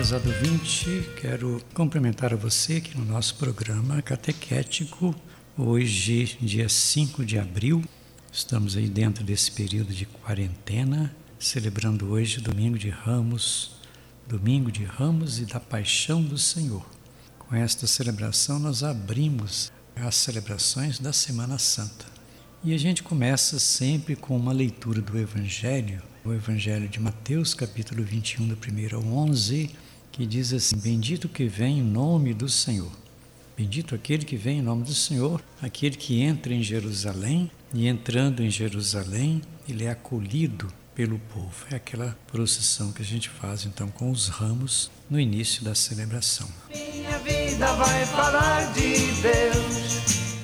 prezado ouvinte, quero cumprimentar a você aqui no nosso programa catequético. Hoje, dia 5 de abril, estamos aí dentro desse período de quarentena, celebrando hoje domingo de Ramos, domingo de Ramos e da Paixão do Senhor. Com esta celebração, nós abrimos as celebrações da Semana Santa. E a gente começa sempre com uma leitura do Evangelho, o Evangelho de Mateus, capítulo 21, do 1 ao 11, que diz assim: Bendito que vem em nome do Senhor. Bendito aquele que vem em nome do Senhor, aquele que entra em Jerusalém, e entrando em Jerusalém, ele é acolhido pelo povo. É aquela procissão que a gente faz então com os ramos no início da celebração. Minha vida vai falar de.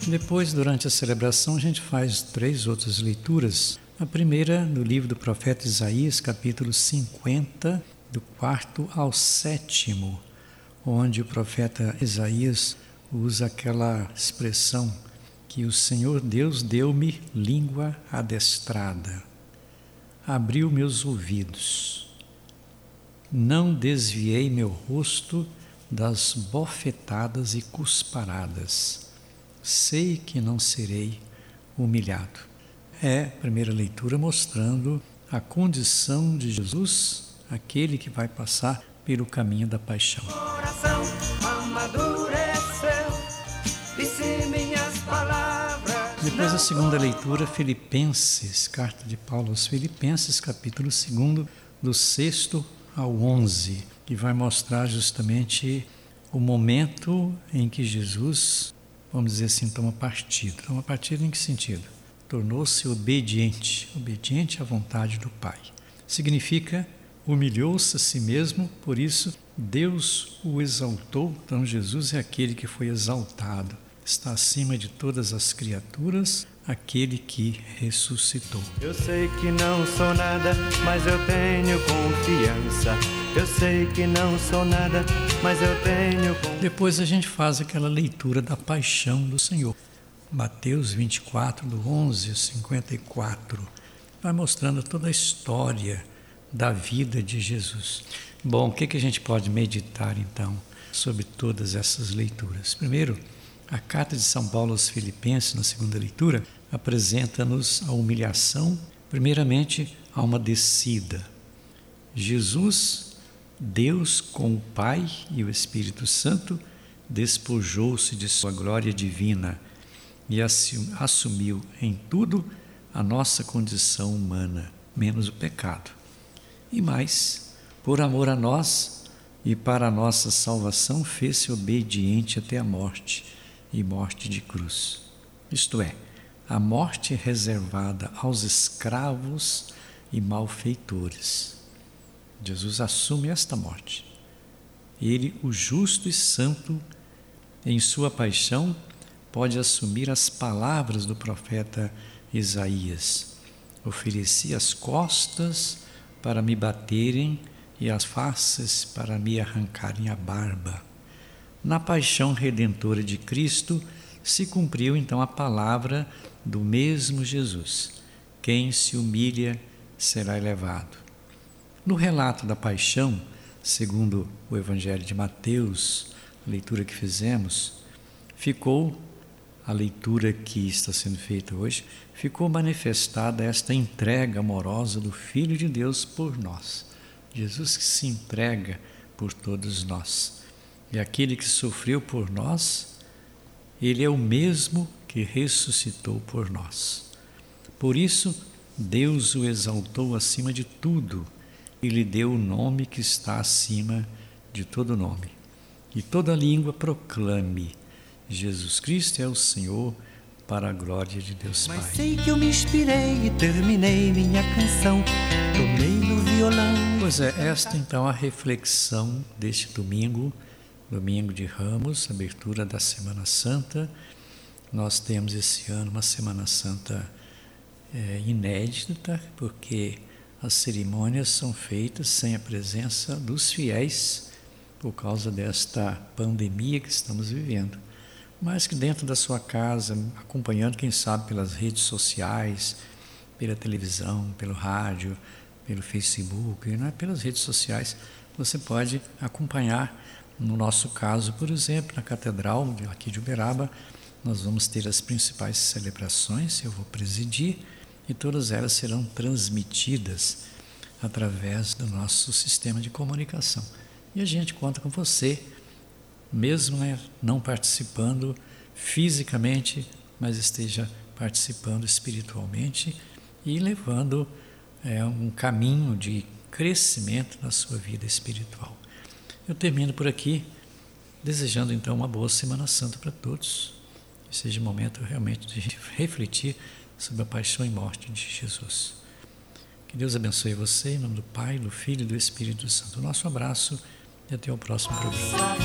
Depois, durante a celebração, a gente faz três outras leituras. A primeira, no livro do profeta Isaías, capítulo 50, do quarto ao sétimo, onde o profeta Isaías usa aquela expressão que o Senhor Deus deu-me língua adestrada, abriu meus ouvidos, não desviei meu rosto das bofetadas e cusparadas sei que não serei humilhado. É a primeira leitura mostrando a condição de Jesus, aquele que vai passar pelo caminho da paixão. Coração amadureceu, disse minhas palavras. Depois a segunda leitura, Filipenses, carta de Paulo aos Filipenses, capítulo 2, do 6 ao 11, que vai mostrar justamente o momento em que Jesus vamos dizer assim, toma partido. Toma partido em que sentido? Tornou-se obediente, obediente à vontade do Pai. Significa humilhou-se a si mesmo, por isso Deus o exaltou. Então Jesus é aquele que foi exaltado, está acima de todas as criaturas, aquele que ressuscitou. Eu sei que não sou nada, mas eu tenho confiança. Eu sei que não sou nada, mas eu tenho confiança. Depois a gente faz aquela leitura da paixão do Senhor. Mateus 24, do 11 ao 54, vai mostrando toda a história da vida de Jesus. Bom, o que, que a gente pode meditar então sobre todas essas leituras? Primeiro, a carta de São Paulo aos Filipenses, na segunda leitura, apresenta-nos a humilhação, primeiramente, a uma descida. Jesus, Deus com o Pai e o Espírito Santo, despojou-se de sua glória divina e assumiu em tudo a nossa condição humana, menos o pecado. E mais, por amor a nós e para a nossa salvação, fez-se obediente até a morte e morte de cruz. Isto é, a morte reservada aos escravos e malfeitores. Jesus assume esta morte. Ele, o justo e santo, em sua paixão, pode assumir as palavras do profeta Isaías: Ofereci as costas para me baterem e as faces para me arrancarem a barba. Na paixão redentora de Cristo se cumpriu então a palavra do mesmo Jesus: quem se humilha será elevado. No relato da paixão, segundo o Evangelho de Mateus, a leitura que fizemos, ficou a leitura que está sendo feita hoje, ficou manifestada esta entrega amorosa do Filho de Deus por nós. Jesus que se entrega por todos nós. E aquele que sofreu por nós, ele é o mesmo que ressuscitou por nós. Por isso, Deus o exaltou acima de tudo e lhe deu o nome que está acima de todo nome. E toda língua proclame: Jesus Cristo é o Senhor, para a glória de Deus Pai. Mas sei que eu me inspirei e terminei minha canção. Tomei no violão. Pois é, esta então a reflexão deste domingo, domingo de Ramos, abertura da Semana Santa. Nós temos esse ano uma Semana Santa é, inédita, porque as cerimônias são feitas sem a presença dos fiéis por causa desta pandemia que estamos vivendo. Mas que dentro da sua casa, acompanhando, quem sabe, pelas redes sociais, pela televisão, pelo rádio, pelo Facebook, não é pelas redes sociais, você pode acompanhar, no nosso caso, por exemplo, na Catedral aqui de Uberaba, nós vamos ter as principais celebrações, eu vou presidir, e todas elas serão transmitidas através do nosso sistema de comunicação. E a gente conta com você, mesmo né, não participando fisicamente, mas esteja participando espiritualmente e levando é, um caminho de crescimento na sua vida espiritual. Eu termino por aqui, desejando então uma boa Semana Santa para todos. Que seja um momento realmente de refletir sobre a paixão e morte de Jesus. Que Deus abençoe você, em nome do Pai, do Filho e do Espírito Santo. Nosso abraço e até o próximo programa.